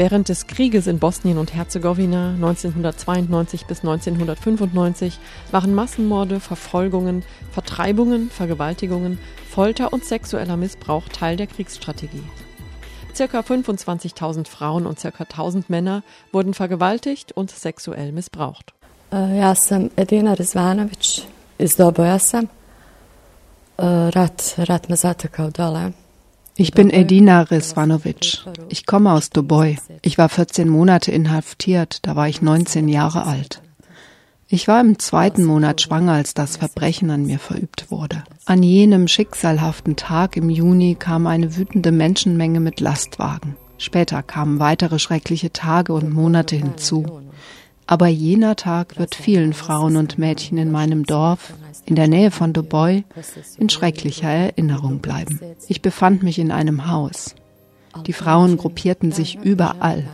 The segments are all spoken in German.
Während des Krieges in Bosnien und Herzegowina 1992 bis 1995 waren Massenmorde, Verfolgungen, Vertreibungen, Vergewaltigungen, Folter und sexueller Missbrauch Teil der Kriegsstrategie. Circa 25.000 Frauen und circa 1.000 Männer wurden vergewaltigt und sexuell missbraucht. Ja sam Edina Rizvanović iz Doboja sam. Rat, rat me zatekao dole. Ich bin Edina Rizvanovic. Ich komme aus Doboj. Ich war 14 Monate inhaftiert, da war ich 19 Jahre alt. Ich war im zweiten Monat schwanger, als das Verbrechen an mir verübt wurde. An jenem schicksalhaften Tag im Juni kam eine wütende Menschenmenge mit Lastwagen. Später kamen weitere schreckliche Tage und Monate hinzu. Aber jener Tag wird vielen Frauen und Mädchen in meinem Dorf, in der Nähe von Doboj, in schrecklicher Erinnerung bleiben. Ich befand mich in einem Haus. Die Frauen gruppierten sich überall.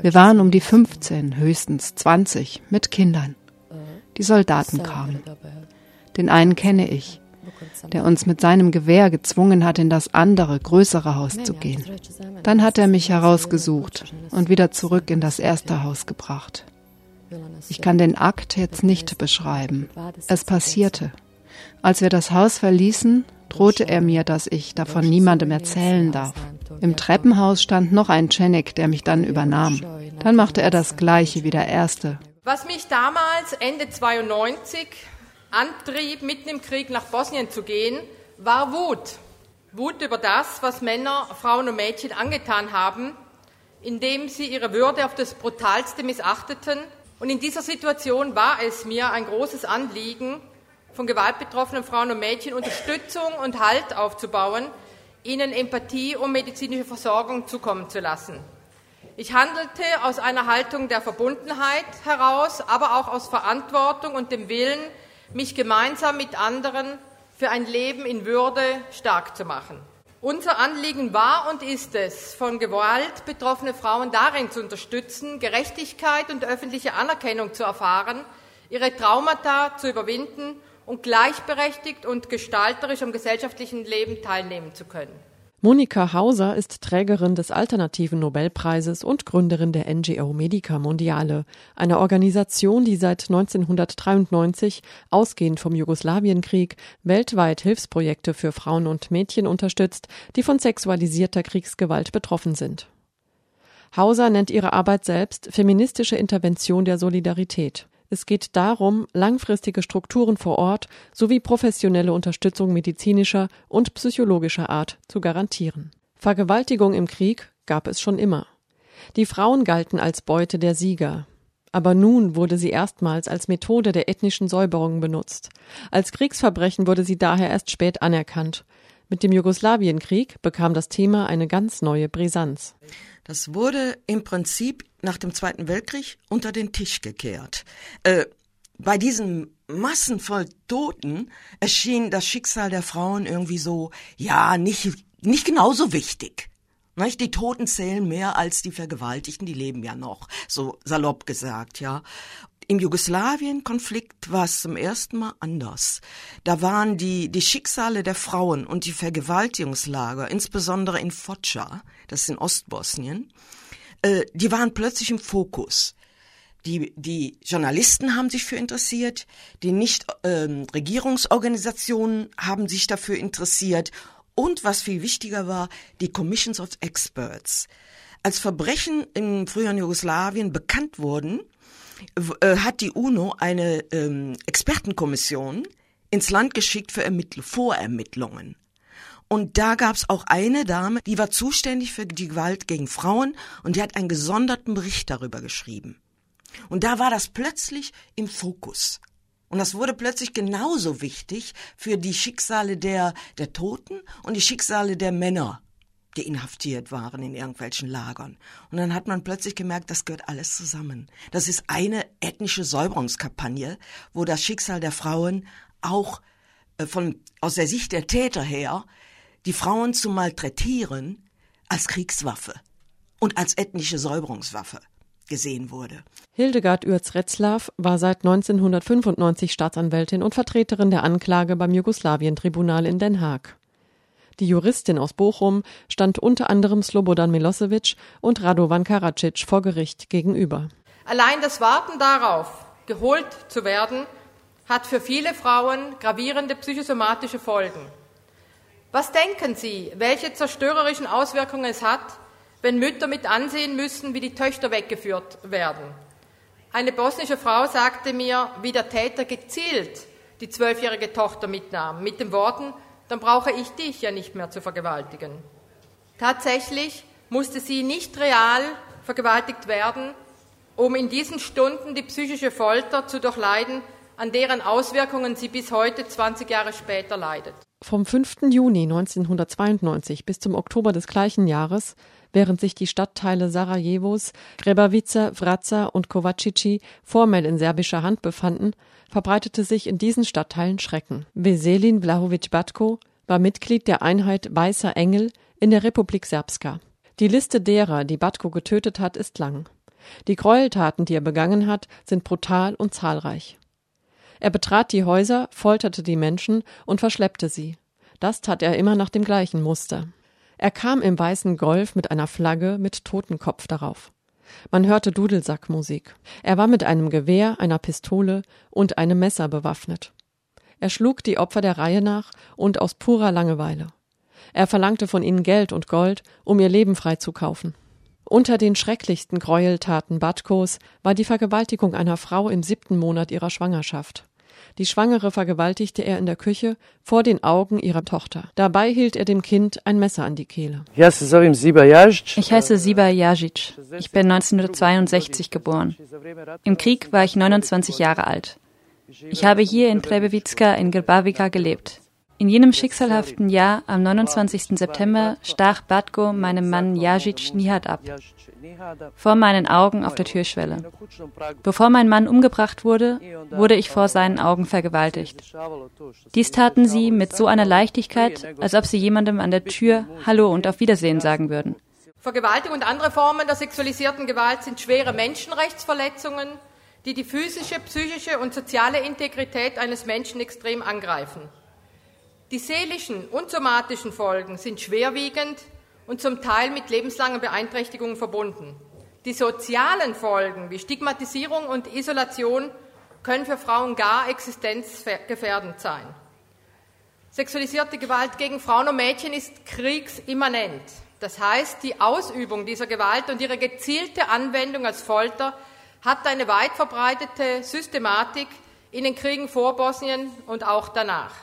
Wir waren um die 15, höchstens 20, mit Kindern. Die Soldaten kamen. Den einen kenne ich, der uns mit seinem Gewehr gezwungen hat, in das andere, größere Haus zu gehen. Dann hat er mich herausgesucht und wieder zurück in das erste Haus gebracht. Ich kann den Akt jetzt nicht beschreiben. Es passierte. Als wir das Haus verließen, drohte er mir, dass ich davon niemandem erzählen darf. Im Treppenhaus stand noch ein Cenik, der mich dann übernahm. Dann machte er das Gleiche wie der Erste. Was mich damals, Ende 92, antrieb, mitten im Krieg nach Bosnien zu gehen, war Wut. Wut über das, was Männer, Frauen und Mädchen angetan haben, indem sie ihre Würde auf das Brutalste missachteten und in dieser Situation war es mir ein großes Anliegen, von gewaltbetroffenen Frauen und Mädchen Unterstützung und Halt aufzubauen, ihnen Empathie und medizinische Versorgung zukommen zu lassen. Ich handelte aus einer Haltung der Verbundenheit heraus, aber auch aus Verantwortung und dem Willen, mich gemeinsam mit anderen für ein Leben in Würde stark zu machen. Unser Anliegen war und ist es, von Gewalt betroffene Frauen darin zu unterstützen, Gerechtigkeit und öffentliche Anerkennung zu erfahren, ihre Traumata zu überwinden und gleichberechtigt und gestalterisch am gesellschaftlichen Leben teilnehmen zu können. Monika Hauser ist Trägerin des Alternativen Nobelpreises und Gründerin der NGO Medica Mondiale, einer Organisation, die seit 1993 ausgehend vom Jugoslawienkrieg weltweit Hilfsprojekte für Frauen und Mädchen unterstützt, die von sexualisierter Kriegsgewalt betroffen sind. Hauser nennt ihre Arbeit selbst feministische Intervention der Solidarität. Es geht darum, langfristige Strukturen vor Ort sowie professionelle Unterstützung medizinischer und psychologischer Art zu garantieren. Vergewaltigung im Krieg gab es schon immer. Die Frauen galten als Beute der Sieger. Aber nun wurde sie erstmals als Methode der ethnischen Säuberung benutzt. Als Kriegsverbrechen wurde sie daher erst spät anerkannt. Mit dem Jugoslawienkrieg bekam das Thema eine ganz neue Brisanz. Das wurde im Prinzip nach dem Zweiten Weltkrieg unter den Tisch gekehrt. Äh, bei diesen Massen voll Toten erschien das Schicksal der Frauen irgendwie so, ja, nicht, nicht genauso wichtig. Nicht? Die Toten zählen mehr als die Vergewaltigten, die leben ja noch, so salopp gesagt, ja. Im Jugoslawien-Konflikt war es zum ersten Mal anders. Da waren die, die Schicksale der Frauen und die Vergewaltigungslager, insbesondere in Foča, das ist in Ostbosnien, äh, die waren plötzlich im Fokus. Die, die Journalisten haben sich für interessiert, die Nicht-Regierungsorganisationen ähm, haben sich dafür interessiert und was viel wichtiger war, die Commissions of Experts. Als Verbrechen im früheren Jugoslawien bekannt wurden, hat die UNO eine ähm, Expertenkommission ins Land geschickt für Ermittl Vorermittlungen. Und da gab's auch eine Dame, die war zuständig für die Gewalt gegen Frauen und die hat einen gesonderten Bericht darüber geschrieben. Und da war das plötzlich im Fokus. Und das wurde plötzlich genauso wichtig für die Schicksale der, der Toten und die Schicksale der Männer, die inhaftiert waren in irgendwelchen Lagern. Und dann hat man plötzlich gemerkt, das gehört alles zusammen. Das ist eine ethnische Säuberungskampagne, wo das Schicksal der Frauen auch äh, von, aus der Sicht der Täter her die Frauen zu malträtieren als Kriegswaffe und als ethnische Säuberungswaffe gesehen wurde. Hildegard Uerz-Retzlaff war seit 1995 Staatsanwältin und Vertreterin der Anklage beim Jugoslawien-Tribunal in Den Haag. Die Juristin aus Bochum stand unter anderem Slobodan Milosevic und Radovan Karadzic vor Gericht gegenüber. Allein das Warten darauf, geholt zu werden, hat für viele Frauen gravierende psychosomatische Folgen. Was denken Sie, welche zerstörerischen Auswirkungen es hat, wenn Mütter mit ansehen müssen, wie die Töchter weggeführt werden? Eine bosnische Frau sagte mir, wie der Täter gezielt die zwölfjährige Tochter mitnahm, mit den Worten, dann brauche ich dich ja nicht mehr zu vergewaltigen. Tatsächlich musste sie nicht real vergewaltigt werden, um in diesen Stunden die psychische Folter zu durchleiden, an deren Auswirkungen sie bis heute 20 Jahre später leidet. Vom 5. Juni 1992 bis zum Oktober des gleichen Jahres, während sich die Stadtteile Sarajevos, Grebavica, Vraca und Kovacici formell in serbischer Hand befanden, verbreitete sich in diesen Stadtteilen Schrecken. Veselin Vlahovic Batko war Mitglied der Einheit Weißer Engel in der Republik Serbska. Die Liste derer, die Batko getötet hat, ist lang. Die Gräueltaten, die er begangen hat, sind brutal und zahlreich. Er betrat die Häuser, folterte die Menschen und verschleppte sie. Das tat er immer nach dem gleichen Muster. Er kam im weißen Golf mit einer Flagge mit Totenkopf darauf. Man hörte Dudelsackmusik. Er war mit einem Gewehr, einer Pistole und einem Messer bewaffnet. Er schlug die Opfer der Reihe nach und aus purer Langeweile. Er verlangte von ihnen Geld und Gold, um ihr Leben freizukaufen. Unter den schrecklichsten Gräueltaten Batkos war die Vergewaltigung einer Frau im siebten Monat ihrer Schwangerschaft. Die Schwangere vergewaltigte er in der Küche vor den Augen ihrer Tochter. Dabei hielt er dem Kind ein Messer an die Kehle. Ich heiße Siba Jajic. Ich bin 1962 geboren. Im Krieg war ich 29 Jahre alt. Ich habe hier in Trebevitska in Grbavica gelebt. In jenem schicksalhaften Jahr, am 29. September, stach Batko meinem Mann Jajic Nihat ab vor meinen Augen auf der Türschwelle. Bevor mein Mann umgebracht wurde, wurde ich vor seinen Augen vergewaltigt. Dies taten sie mit so einer Leichtigkeit, als ob sie jemandem an der Tür Hallo und auf Wiedersehen sagen würden. Vergewaltigung und andere Formen der sexualisierten Gewalt sind schwere Menschenrechtsverletzungen, die die physische, psychische und soziale Integrität eines Menschen extrem angreifen. Die seelischen und somatischen Folgen sind schwerwiegend und zum Teil mit lebenslangen Beeinträchtigungen verbunden. Die sozialen Folgen wie Stigmatisierung und Isolation können für Frauen gar existenzgefährdend sein. Sexualisierte Gewalt gegen Frauen und Mädchen ist kriegsimmanent. Das heißt, die Ausübung dieser Gewalt und ihre gezielte Anwendung als Folter hat eine weit verbreitete Systematik in den Kriegen vor Bosnien und auch danach.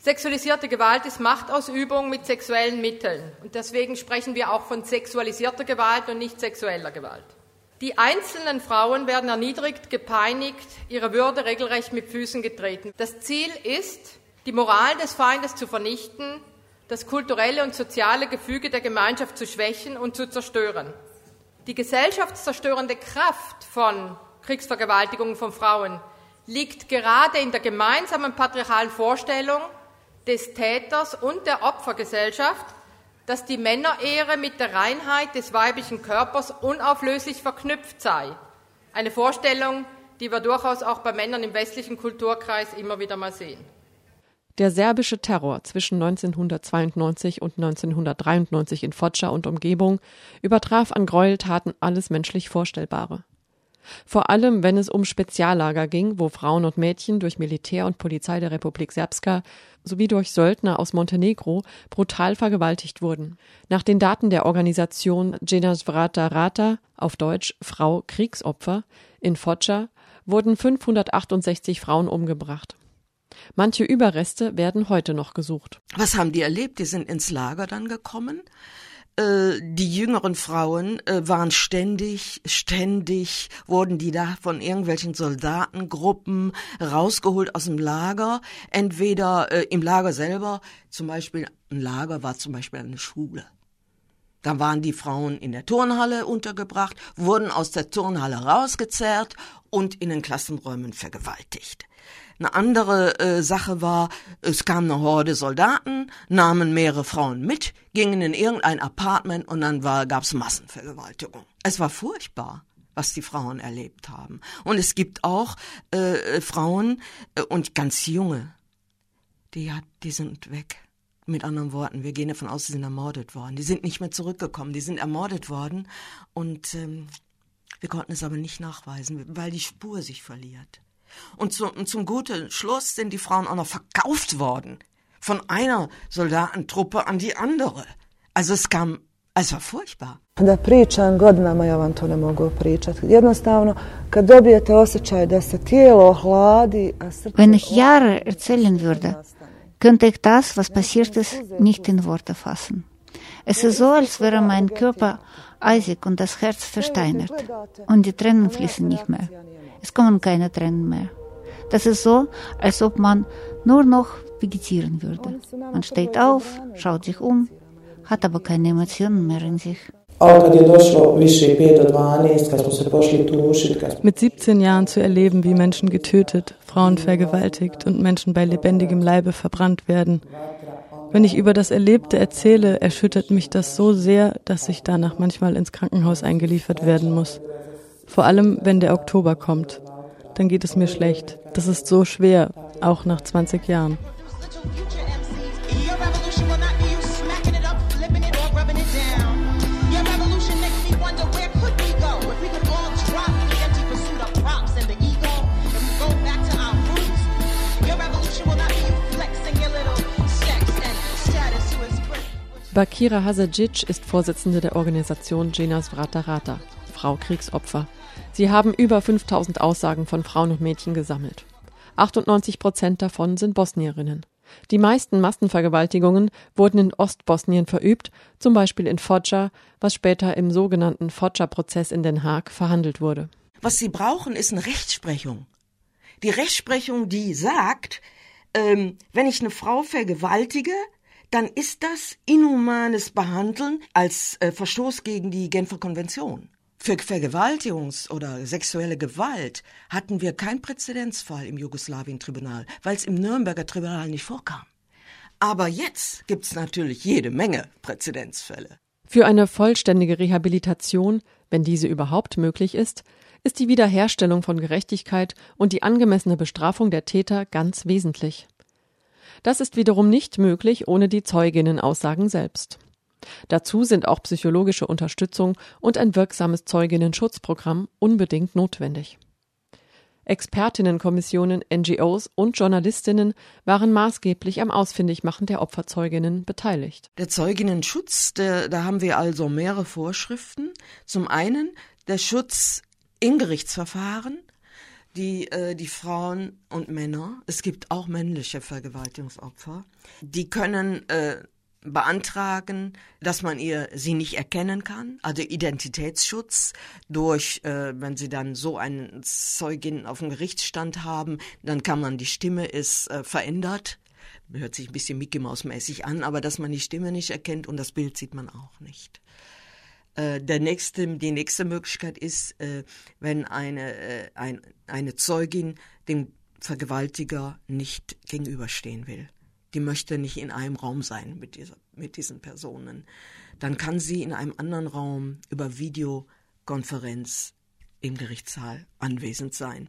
Sexualisierte Gewalt ist Machtausübung mit sexuellen Mitteln. Und deswegen sprechen wir auch von sexualisierter Gewalt und nicht sexueller Gewalt. Die einzelnen Frauen werden erniedrigt, gepeinigt, ihre Würde regelrecht mit Füßen getreten. Das Ziel ist, die Moral des Feindes zu vernichten, das kulturelle und soziale Gefüge der Gemeinschaft zu schwächen und zu zerstören. Die gesellschaftszerstörende Kraft von Kriegsvergewaltigungen von Frauen liegt gerade in der gemeinsamen patriarchalen Vorstellung, des Täters und der Opfergesellschaft, dass die Männerehre mit der Reinheit des weiblichen Körpers unauflöslich verknüpft sei. Eine Vorstellung, die wir durchaus auch bei Männern im westlichen Kulturkreis immer wieder mal sehen. Der serbische Terror zwischen 1992 und 1993 in Foča und Umgebung übertraf an Gräueltaten alles menschlich Vorstellbare. Vor allem, wenn es um Speziallager ging, wo Frauen und Mädchen durch Militär und Polizei der Republik Serbska sowie durch Söldner aus Montenegro brutal vergewaltigt wurden. Nach den Daten der Organisation Vrata Rata, auf Deutsch Frau Kriegsopfer, in Foča wurden 568 Frauen umgebracht. Manche Überreste werden heute noch gesucht. Was haben die erlebt? Die sind ins Lager dann gekommen äh, die jüngeren Frauen äh, waren ständig, ständig wurden die da von irgendwelchen Soldatengruppen rausgeholt aus dem Lager. Entweder äh, im Lager selber, zum Beispiel ein Lager war zum Beispiel eine Schule. Da waren die Frauen in der Turnhalle untergebracht, wurden aus der Turnhalle rausgezerrt und in den Klassenräumen vergewaltigt. Eine andere äh, Sache war, es kam eine Horde Soldaten, nahmen mehrere Frauen mit, gingen in irgendein Apartment und dann war, gab's Massenvergewaltigung. Es war furchtbar was die Frauen erlebt haben. Und es gibt auch äh, Frauen äh, und ganz junge, die, die sind weg. Mit anderen Worten, wir gehen davon aus, sie sind ermordet worden. Die sind nicht mehr zurückgekommen, die sind ermordet worden und ähm, wir konnten es aber nicht nachweisen, weil die Spur sich verliert. Und, zu, und zum guten Schluss sind die Frauen auch noch verkauft worden. Von einer Soldatentruppe an die andere. Also es kam, es war furchtbar. Da pričam godinama, ja vam to ne mogu pričati. Jednostavno, kad dobijete osjećaj da se tijelo hladi, a srce... Wenn ich Jahre erzählen würde, könnte ich das, was passiert ist, nicht in Worte fassen. Es ist so, als wäre mein Körper eisig und das Herz versteinert. Und die Tränen fließen nicht mehr. Es kommen keine Tränen mehr. Das ist so, als ob man nur noch vegetieren würde. Man steht auf, schaut sich um, hat aber keine Emotionen mehr in sich. Mit 17 Jahren zu erleben, wie Menschen getötet, Frauen vergewaltigt und Menschen bei lebendigem Leibe verbrannt werden. Wenn ich über das Erlebte erzähle, erschüttert mich das so sehr, dass ich danach manchmal ins Krankenhaus eingeliefert werden muss. Vor allem, wenn der Oktober kommt. Dann geht es mir schlecht. Das ist so schwer, auch nach 20 Jahren. Bakira Hasadzic ist Vorsitzende der Organisation Jenas Vrata Rata, Frau Kriegsopfer. Sie haben über 5000 Aussagen von Frauen und Mädchen gesammelt. 98 Prozent davon sind Bosnierinnen. Die meisten Massenvergewaltigungen wurden in Ostbosnien verübt, zum Beispiel in Foča, was später im sogenannten Foča-Prozess in Den Haag verhandelt wurde. Was sie brauchen, ist eine Rechtsprechung. Die Rechtsprechung, die sagt, ähm, wenn ich eine Frau vergewaltige, dann ist das inhumanes Behandeln als äh, Verstoß gegen die Genfer Konvention. Für Vergewaltigungs- oder sexuelle Gewalt hatten wir keinen Präzedenzfall im Jugoslawien-Tribunal, weil es im Nürnberger Tribunal nicht vorkam. Aber jetzt gibt's natürlich jede Menge Präzedenzfälle. Für eine vollständige Rehabilitation, wenn diese überhaupt möglich ist, ist die Wiederherstellung von Gerechtigkeit und die angemessene Bestrafung der Täter ganz wesentlich. Das ist wiederum nicht möglich ohne die Zeuginnenaussagen selbst. Dazu sind auch psychologische Unterstützung und ein wirksames Zeuginnenschutzprogramm unbedingt notwendig. Expertinnenkommissionen, NGOs und Journalistinnen waren maßgeblich am Ausfindigmachen der Opferzeuginnen beteiligt. Der Zeuginnenschutz, der, da haben wir also mehrere Vorschriften. Zum einen der Schutz im Gerichtsverfahren, die, äh, die Frauen und Männer, es gibt auch männliche Vergewaltigungsopfer, die können äh, beantragen, dass man ihr sie nicht erkennen kann, also Identitätsschutz durch, äh, wenn sie dann so einen Zeugin auf dem Gerichtsstand haben, dann kann man die Stimme ist äh, verändert, hört sich ein bisschen Mickey Maus mäßig an, aber dass man die Stimme nicht erkennt und das Bild sieht man auch nicht. Äh, der nächste, die nächste Möglichkeit ist, äh, wenn eine, äh, ein, eine Zeugin dem Vergewaltiger nicht gegenüberstehen will. Die möchte nicht in einem Raum sein mit, dieser, mit diesen Personen. Dann kann sie in einem anderen Raum über Videokonferenz im Gerichtssaal anwesend sein.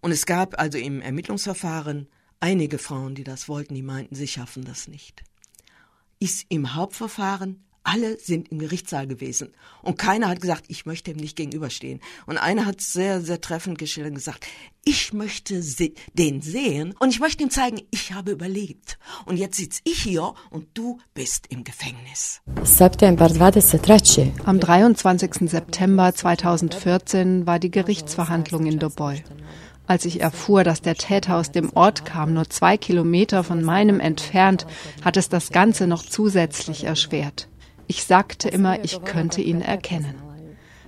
Und es gab also im Ermittlungsverfahren einige Frauen, die das wollten, die meinten, sie schaffen das nicht. Ist im Hauptverfahren alle sind im Gerichtssaal gewesen. Und keiner hat gesagt, ich möchte ihm nicht gegenüberstehen. Und einer hat sehr, sehr treffend geschildert und gesagt, ich möchte den sehen und ich möchte ihm zeigen, ich habe überlebt. Und jetzt sitze ich hier und du bist im Gefängnis. Am 23. September 2014 war die Gerichtsverhandlung in Doboj. Als ich erfuhr, dass der Täter aus dem Ort kam, nur zwei Kilometer von meinem entfernt, hat es das Ganze noch zusätzlich erschwert. Ich sagte immer, ich könnte ihn erkennen.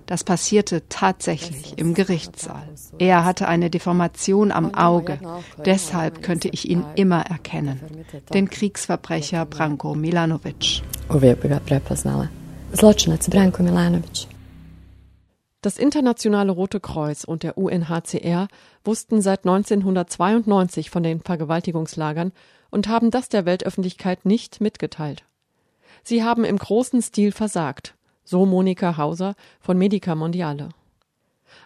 Das passierte tatsächlich im Gerichtssaal. Er hatte eine Deformation am Auge. Deshalb könnte ich ihn immer erkennen. Den Kriegsverbrecher Branko Milanovic. Das Internationale Rote Kreuz und der UNHCR wussten seit 1992 von den Vergewaltigungslagern und haben das der Weltöffentlichkeit nicht mitgeteilt. Sie haben im großen Stil versagt, so Monika Hauser von Medica Mondiale.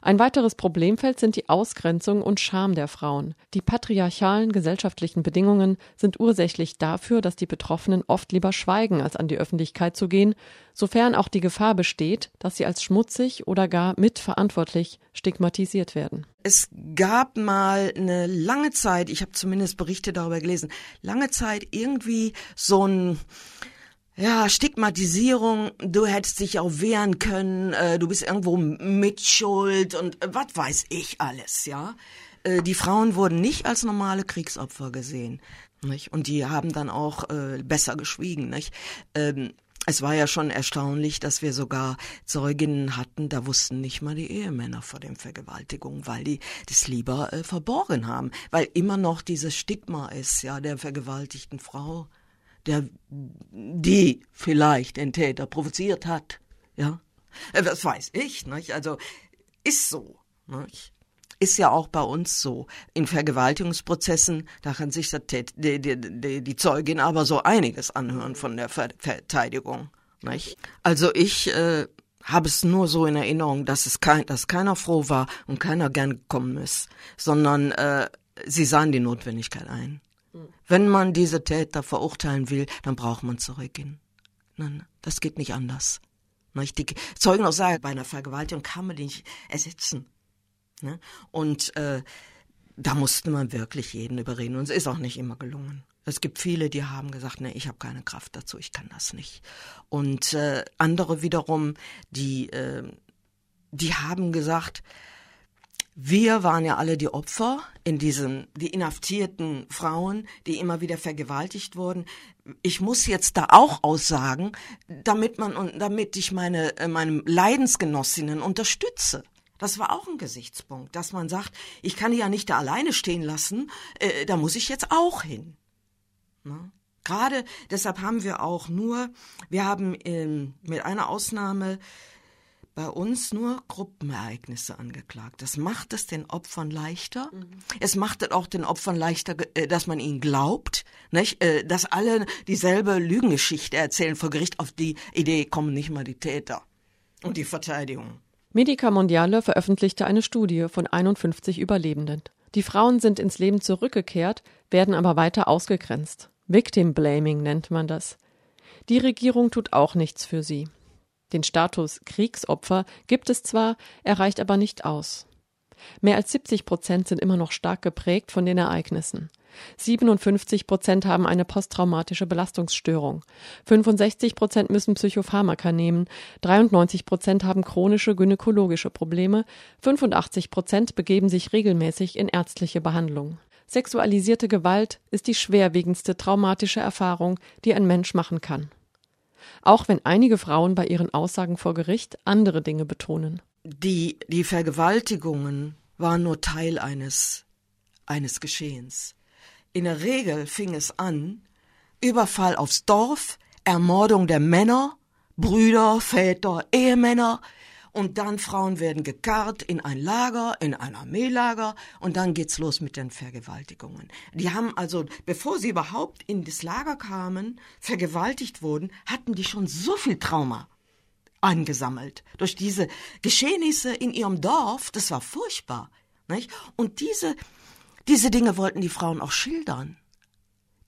Ein weiteres Problemfeld sind die Ausgrenzung und Scham der Frauen. Die patriarchalen gesellschaftlichen Bedingungen sind ursächlich dafür, dass die Betroffenen oft lieber schweigen, als an die Öffentlichkeit zu gehen, sofern auch die Gefahr besteht, dass sie als schmutzig oder gar mitverantwortlich stigmatisiert werden. Es gab mal eine lange Zeit, ich habe zumindest Berichte darüber gelesen, lange Zeit irgendwie so ein ja, Stigmatisierung, du hättest dich auch wehren können, äh, du bist irgendwo mitschuld und äh, was weiß ich alles, ja. Äh, die Frauen wurden nicht als normale Kriegsopfer gesehen, nicht? Und die haben dann auch äh, besser geschwiegen, nicht? Ähm, es war ja schon erstaunlich, dass wir sogar Zeuginnen hatten, da wussten nicht mal die Ehemänner vor den Vergewaltigungen, weil die das lieber äh, verborgen haben, weil immer noch dieses Stigma ist, ja, der vergewaltigten Frau der die vielleicht den Täter provoziert hat. Ja, äh, das weiß ich. Nicht? Also ist so. Nicht? Ist ja auch bei uns so. In Vergewaltigungsprozessen, da kann sich die, die, die, die Zeugin aber so einiges anhören von der Verteidigung. Nicht? Also ich äh, habe es nur so in Erinnerung, dass es kein, dass keiner froh war und keiner gern gekommen ist, sondern äh, sie sahen die Notwendigkeit ein. Wenn man diese Täter verurteilen will, dann braucht man zurückgehen. Nein, das geht nicht anders. Die Zeugen auch sagen, bei einer Vergewaltigung kann man die nicht ersetzen. Ne? Und äh, da musste man wirklich jeden überreden. Und es ist auch nicht immer gelungen. Es gibt viele, die haben gesagt, nee, ich habe keine Kraft dazu, ich kann das nicht. Und äh, andere wiederum, die, äh, die haben gesagt, wir waren ja alle die Opfer in diesen, die inhaftierten Frauen, die immer wieder vergewaltigt wurden. Ich muss jetzt da auch aussagen, damit man damit ich meine, äh, meinem Leidensgenossinnen unterstütze. Das war auch ein Gesichtspunkt, dass man sagt, ich kann die ja nicht da alleine stehen lassen, äh, da muss ich jetzt auch hin. Ne? Gerade deshalb haben wir auch nur, wir haben ähm, mit einer Ausnahme bei uns nur Gruppenereignisse angeklagt. Das macht es den Opfern leichter. Mhm. Es macht es auch den Opfern leichter, äh, dass man ihnen glaubt, nicht? Äh, dass alle dieselbe Lügengeschichte erzählen vor Gericht. Auf die Idee kommen nicht mal die Täter und die Verteidigung. Medica Mondiale veröffentlichte eine Studie von 51 Überlebenden. Die Frauen sind ins Leben zurückgekehrt, werden aber weiter ausgegrenzt. Victim Blaming nennt man das. Die Regierung tut auch nichts für sie. Den Status Kriegsopfer gibt es zwar, er reicht aber nicht aus. Mehr als 70 Prozent sind immer noch stark geprägt von den Ereignissen. 57 Prozent haben eine posttraumatische Belastungsstörung. 65 Prozent müssen Psychopharmaka nehmen. 93 Prozent haben chronische gynäkologische Probleme. 85 Prozent begeben sich regelmäßig in ärztliche Behandlung. Sexualisierte Gewalt ist die schwerwiegendste traumatische Erfahrung, die ein Mensch machen kann auch wenn einige Frauen bei ihren Aussagen vor Gericht andere Dinge betonen. Die, die Vergewaltigungen waren nur Teil eines, eines Geschehens. In der Regel fing es an, Überfall aufs Dorf, Ermordung der Männer, Brüder, Väter, Ehemänner, und dann Frauen werden gekarrt in ein Lager, in ein Armeelager und dann geht's los mit den Vergewaltigungen. Die haben also, bevor sie überhaupt in das Lager kamen, vergewaltigt wurden, hatten die schon so viel Trauma angesammelt durch diese Geschehnisse in ihrem Dorf. Das war furchtbar, nicht? Und diese diese Dinge wollten die Frauen auch schildern.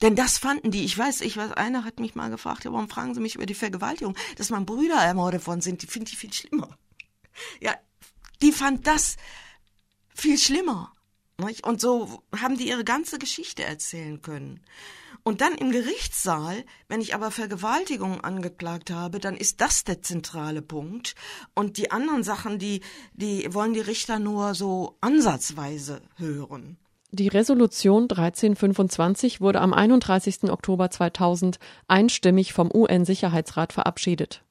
Denn das fanden die, ich weiß, ich weiß, einer hat mich mal gefragt, ja, warum fragen Sie mich über die Vergewaltigung, dass mein Brüder ermordet worden sind, die finde ich viel schlimmer. Ja, die fand das viel schlimmer. Nicht? Und so haben die ihre ganze Geschichte erzählen können. Und dann im Gerichtssaal, wenn ich aber Vergewaltigung angeklagt habe, dann ist das der zentrale Punkt. Und die anderen Sachen, die, die wollen die Richter nur so ansatzweise hören. Die Resolution 1325 wurde am 31. Oktober 2000 einstimmig vom UN-Sicherheitsrat verabschiedet.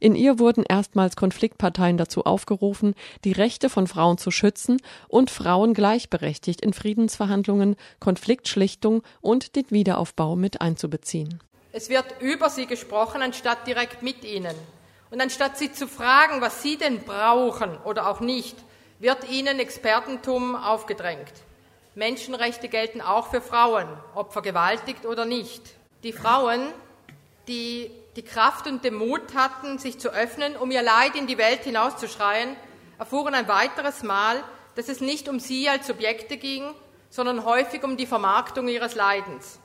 In ihr wurden erstmals Konfliktparteien dazu aufgerufen, die Rechte von Frauen zu schützen und Frauen gleichberechtigt in Friedensverhandlungen, Konfliktschlichtung und den Wiederaufbau mit einzubeziehen. Es wird über sie gesprochen, anstatt direkt mit ihnen. Und anstatt sie zu fragen, was sie denn brauchen oder auch nicht, wird ihnen Expertentum aufgedrängt. Menschenrechte gelten auch für Frauen, ob vergewaltigt oder nicht. Die Frauen, die die Kraft und den Mut hatten, sich zu öffnen, um ihr Leid in die Welt hinauszuschreien, erfuhren ein weiteres Mal, dass es nicht um sie als Subjekte ging, sondern häufig um die Vermarktung ihres Leidens.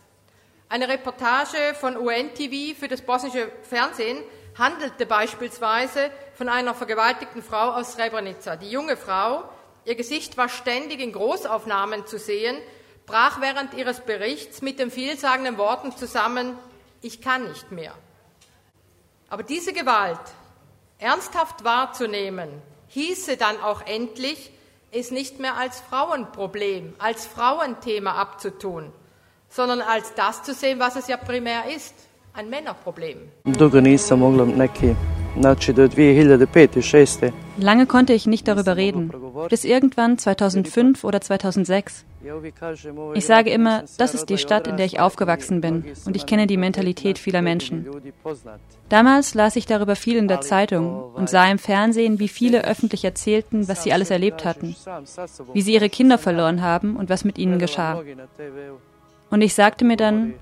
Eine Reportage von UNTV für das bosnische Fernsehen handelte beispielsweise von einer vergewaltigten Frau aus Srebrenica. Die junge Frau, ihr Gesicht war ständig in Großaufnahmen zu sehen, brach während ihres Berichts mit den vielsagenden Worten zusammen, ich kann nicht mehr. Aber diese Gewalt ernsthaft wahrzunehmen, hieße dann auch endlich, es nicht mehr als Frauenproblem, als Frauenthema abzutun, sondern als das zu sehen, was es ja primär ist, ein Männerproblem. Lange konnte ich nicht darüber reden, bis irgendwann 2005 oder 2006. Ich sage immer, das ist die Stadt, in der ich aufgewachsen bin und ich kenne die Mentalität vieler Menschen. Damals las ich darüber viel in der Zeitung und sah im Fernsehen, wie viele öffentlich erzählten, was sie alles erlebt hatten, wie sie ihre Kinder verloren haben und was mit ihnen geschah. Und ich sagte mir dann,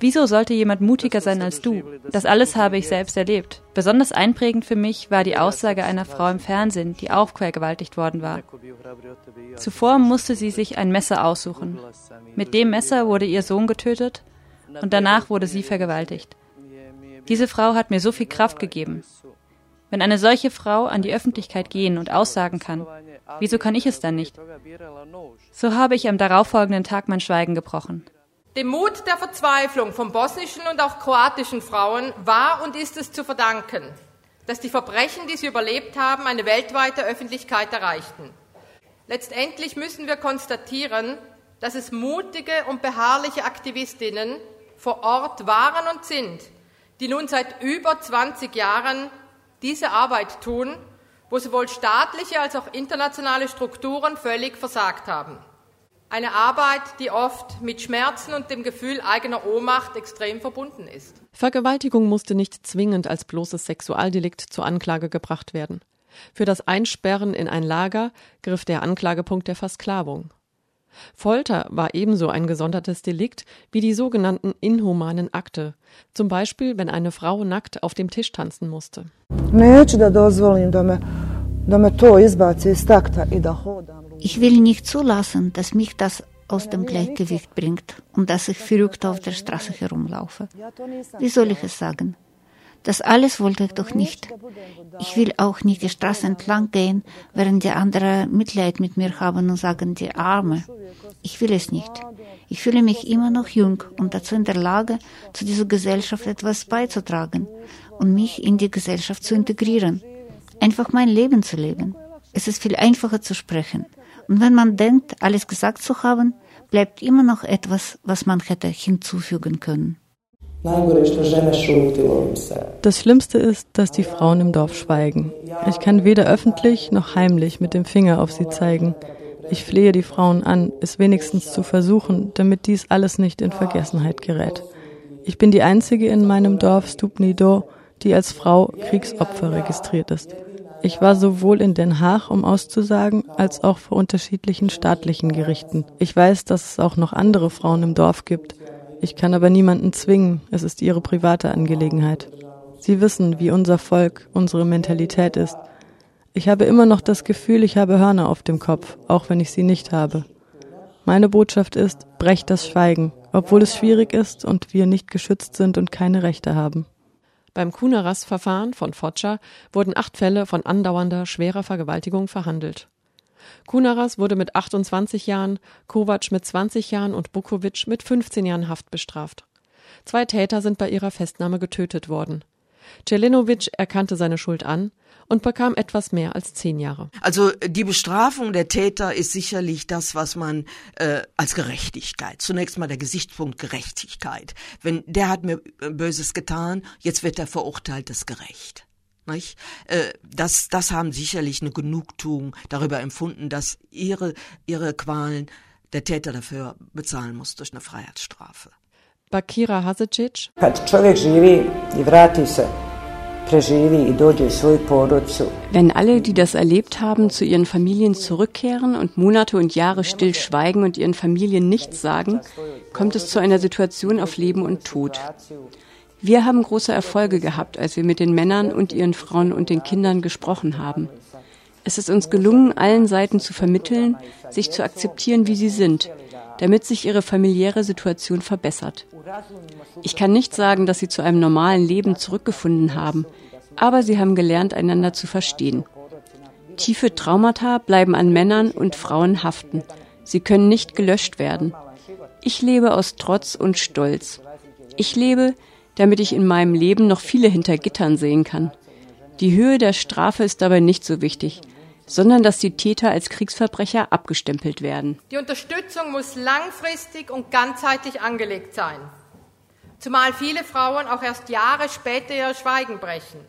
Wieso sollte jemand mutiger sein als du? Das alles habe ich selbst erlebt. Besonders einprägend für mich war die Aussage einer Frau im Fernsehen, die auch vergewaltigt worden war. Zuvor musste sie sich ein Messer aussuchen. Mit dem Messer wurde ihr Sohn getötet und danach wurde sie vergewaltigt. Diese Frau hat mir so viel Kraft gegeben. Wenn eine solche Frau an die Öffentlichkeit gehen und aussagen kann, wieso kann ich es dann nicht? So habe ich am darauffolgenden Tag mein Schweigen gebrochen. Dem Mut der Verzweiflung von bosnischen und auch kroatischen Frauen war und ist es zu verdanken, dass die Verbrechen, die sie überlebt haben, eine weltweite Öffentlichkeit erreichten. Letztendlich müssen wir konstatieren, dass es mutige und beharrliche Aktivistinnen vor Ort waren und sind, die nun seit über 20 Jahren diese Arbeit tun, wo sowohl staatliche als auch internationale Strukturen völlig versagt haben. Eine Arbeit, die oft mit Schmerzen und dem Gefühl eigener Ohnmacht extrem verbunden ist. Vergewaltigung musste nicht zwingend als bloßes Sexualdelikt zur Anklage gebracht werden. Für das Einsperren in ein Lager griff der Anklagepunkt der Versklavung. Folter war ebenso ein gesondertes Delikt wie die sogenannten inhumanen Akte, zum Beispiel wenn eine Frau nackt auf dem Tisch tanzen musste. Ich will nicht zulassen, dass mich das aus dem Gleichgewicht bringt und dass ich verrückt auf der Straße herumlaufe. Wie soll ich es sagen? Das alles wollte ich doch nicht. Ich will auch nicht die Straße entlang gehen, während die anderen Mitleid mit mir haben und sagen, die Arme. Ich will es nicht. Ich fühle mich immer noch jung und dazu in der Lage, zu dieser Gesellschaft etwas beizutragen und mich in die Gesellschaft zu integrieren. Einfach mein Leben zu leben. Es ist viel einfacher zu sprechen. Und wenn man denkt, alles gesagt zu haben, bleibt immer noch etwas, was man hätte hinzufügen können. Das Schlimmste ist, dass die Frauen im Dorf schweigen. Ich kann weder öffentlich noch heimlich mit dem Finger auf sie zeigen. Ich flehe die Frauen an, es wenigstens zu versuchen, damit dies alles nicht in Vergessenheit gerät. Ich bin die einzige in meinem Dorf Stupni Do, die als Frau Kriegsopfer registriert ist. Ich war sowohl in Den Haag, um auszusagen, als auch vor unterschiedlichen staatlichen Gerichten. Ich weiß, dass es auch noch andere Frauen im Dorf gibt. Ich kann aber niemanden zwingen, es ist ihre private Angelegenheit. Sie wissen, wie unser Volk, unsere Mentalität ist. Ich habe immer noch das Gefühl, ich habe Hörner auf dem Kopf, auch wenn ich sie nicht habe. Meine Botschaft ist, brecht das Schweigen, obwohl es schwierig ist und wir nicht geschützt sind und keine Rechte haben. Beim Kuneras-Verfahren von Foča wurden acht Fälle von andauernder schwerer Vergewaltigung verhandelt. Kuneras wurde mit 28 Jahren, Kovac mit 20 Jahren und Bukovic mit 15 Jahren Haft bestraft. Zwei Täter sind bei ihrer Festnahme getötet worden. Celenovic erkannte seine Schuld an und bekam etwas mehr als zehn Jahre. Also die Bestrafung der Täter ist sicherlich das, was man äh, als Gerechtigkeit, zunächst mal der Gesichtspunkt Gerechtigkeit. Wenn der hat mir äh, Böses getan, jetzt wird er verurteilt, ist gerecht. Nicht? Äh, das, das haben sicherlich eine Genugtuung darüber empfunden, dass ihre, ihre Qualen der Täter dafür bezahlen muss durch eine Freiheitsstrafe. Bakira Hasicic. Wenn alle, die das erlebt haben, zu ihren Familien zurückkehren und Monate und Jahre still schweigen und ihren Familien nichts sagen, kommt es zu einer Situation auf Leben und Tod. Wir haben große Erfolge gehabt, als wir mit den Männern und ihren Frauen und den Kindern gesprochen haben. Es ist uns gelungen, allen Seiten zu vermitteln, sich zu akzeptieren, wie sie sind, damit sich ihre familiäre Situation verbessert. Ich kann nicht sagen, dass sie zu einem normalen Leben zurückgefunden haben, aber sie haben gelernt, einander zu verstehen. Tiefe Traumata bleiben an Männern und Frauen haften. Sie können nicht gelöscht werden. Ich lebe aus Trotz und Stolz. Ich lebe, damit ich in meinem Leben noch viele hinter Gittern sehen kann. Die Höhe der Strafe ist dabei nicht so wichtig, sondern dass die Täter als Kriegsverbrecher abgestempelt werden. Die Unterstützung muss langfristig und ganzheitlich angelegt sein, zumal viele Frauen auch erst Jahre später ihr Schweigen brechen.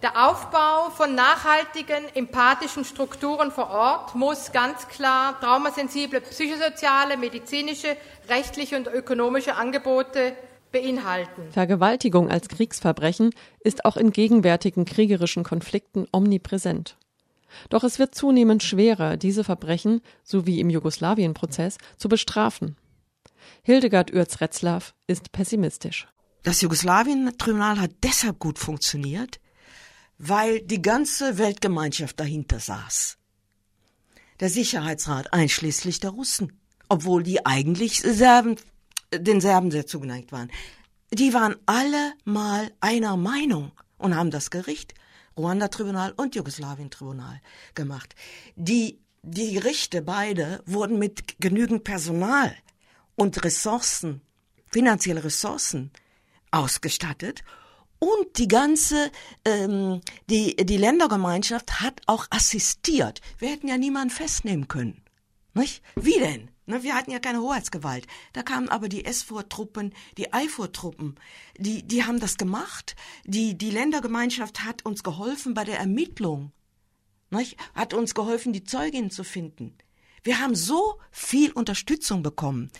Der Aufbau von nachhaltigen, empathischen Strukturen vor Ort muss ganz klar traumasensible psychosoziale, medizinische, rechtliche und ökonomische Angebote beinhalten. Vergewaltigung als Kriegsverbrechen ist auch in gegenwärtigen kriegerischen Konflikten omnipräsent. Doch es wird zunehmend schwerer, diese Verbrechen, so wie im Jugoslawienprozess, zu bestrafen. Hildegard Uerz-Retzlaff ist pessimistisch. Das Jugoslawien-Tribunal hat deshalb gut funktioniert, weil die ganze Weltgemeinschaft dahinter saß. Der Sicherheitsrat einschließlich der Russen, obwohl die eigentlich Serben, den Serben sehr zugeneigt waren. Die waren alle mal einer Meinung und haben das Gericht, Ruanda-Tribunal und Jugoslawien-Tribunal gemacht. Die, die Gerichte beide wurden mit genügend Personal und Ressourcen, finanzielle Ressourcen ausgestattet und die ganze, ähm, die, die Ländergemeinschaft hat auch assistiert. Wir hätten ja niemanden festnehmen können. Nicht? Wie denn? Ne, wir hatten ja keine Hoheitsgewalt. Da kamen aber die SVOR-Truppen, die IFOR-Truppen, die, die haben das gemacht. Die, die Ländergemeinschaft hat uns geholfen bei der Ermittlung. Nicht? Hat uns geholfen, die Zeugin zu finden. Wir haben so viel Unterstützung bekommen.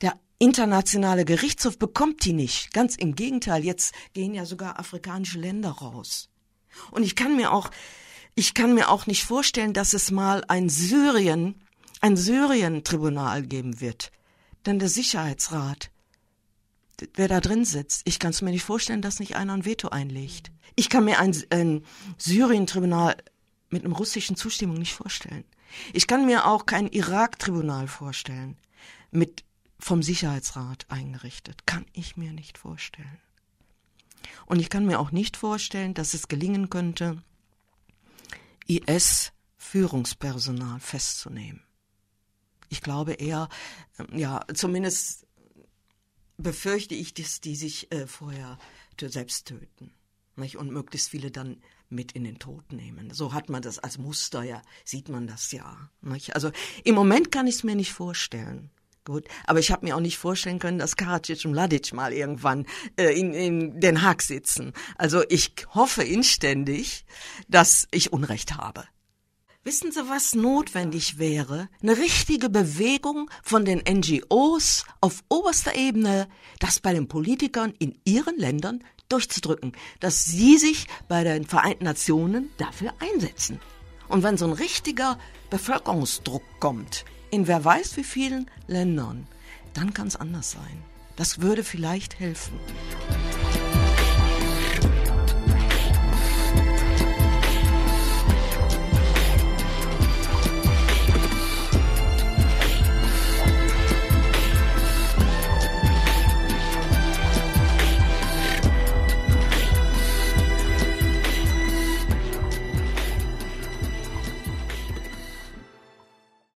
Der internationale Gerichtshof bekommt die nicht. Ganz im Gegenteil, jetzt gehen ja sogar afrikanische Länder raus. Und ich kann mir auch, ich kann mir auch nicht vorstellen, dass es mal ein Syrien, ein Syrien-Tribunal geben wird. Denn der Sicherheitsrat, wer da drin sitzt, ich kann es mir nicht vorstellen, dass nicht einer ein Veto einlegt. Ich kann mir ein, ein Syrien-Tribunal mit einem russischen Zustimmung nicht vorstellen. Ich kann mir auch kein Irak-Tribunal vorstellen mit vom Sicherheitsrat eingerichtet. Kann ich mir nicht vorstellen. Und ich kann mir auch nicht vorstellen, dass es gelingen könnte, IS-Führungspersonal festzunehmen. Ich glaube eher, ähm, ja, zumindest befürchte ich, dass die sich äh, vorher selbst töten. Nicht? Und möglichst viele dann mit in den Tod nehmen. So hat man das als Muster, ja, sieht man das ja. Nicht? Also im Moment kann ich es mir nicht vorstellen. Gut, aber ich habe mir auch nicht vorstellen können, dass Karadzic und Mladic mal irgendwann äh, in, in Den Haag sitzen. Also ich hoffe inständig, dass ich Unrecht habe. Wissen Sie, was notwendig wäre? Eine richtige Bewegung von den NGOs auf oberster Ebene, das bei den Politikern in ihren Ländern durchzudrücken, dass sie sich bei den Vereinten Nationen dafür einsetzen. Und wenn so ein richtiger Bevölkerungsdruck kommt, in wer weiß wie vielen Ländern, dann kann es anders sein. Das würde vielleicht helfen.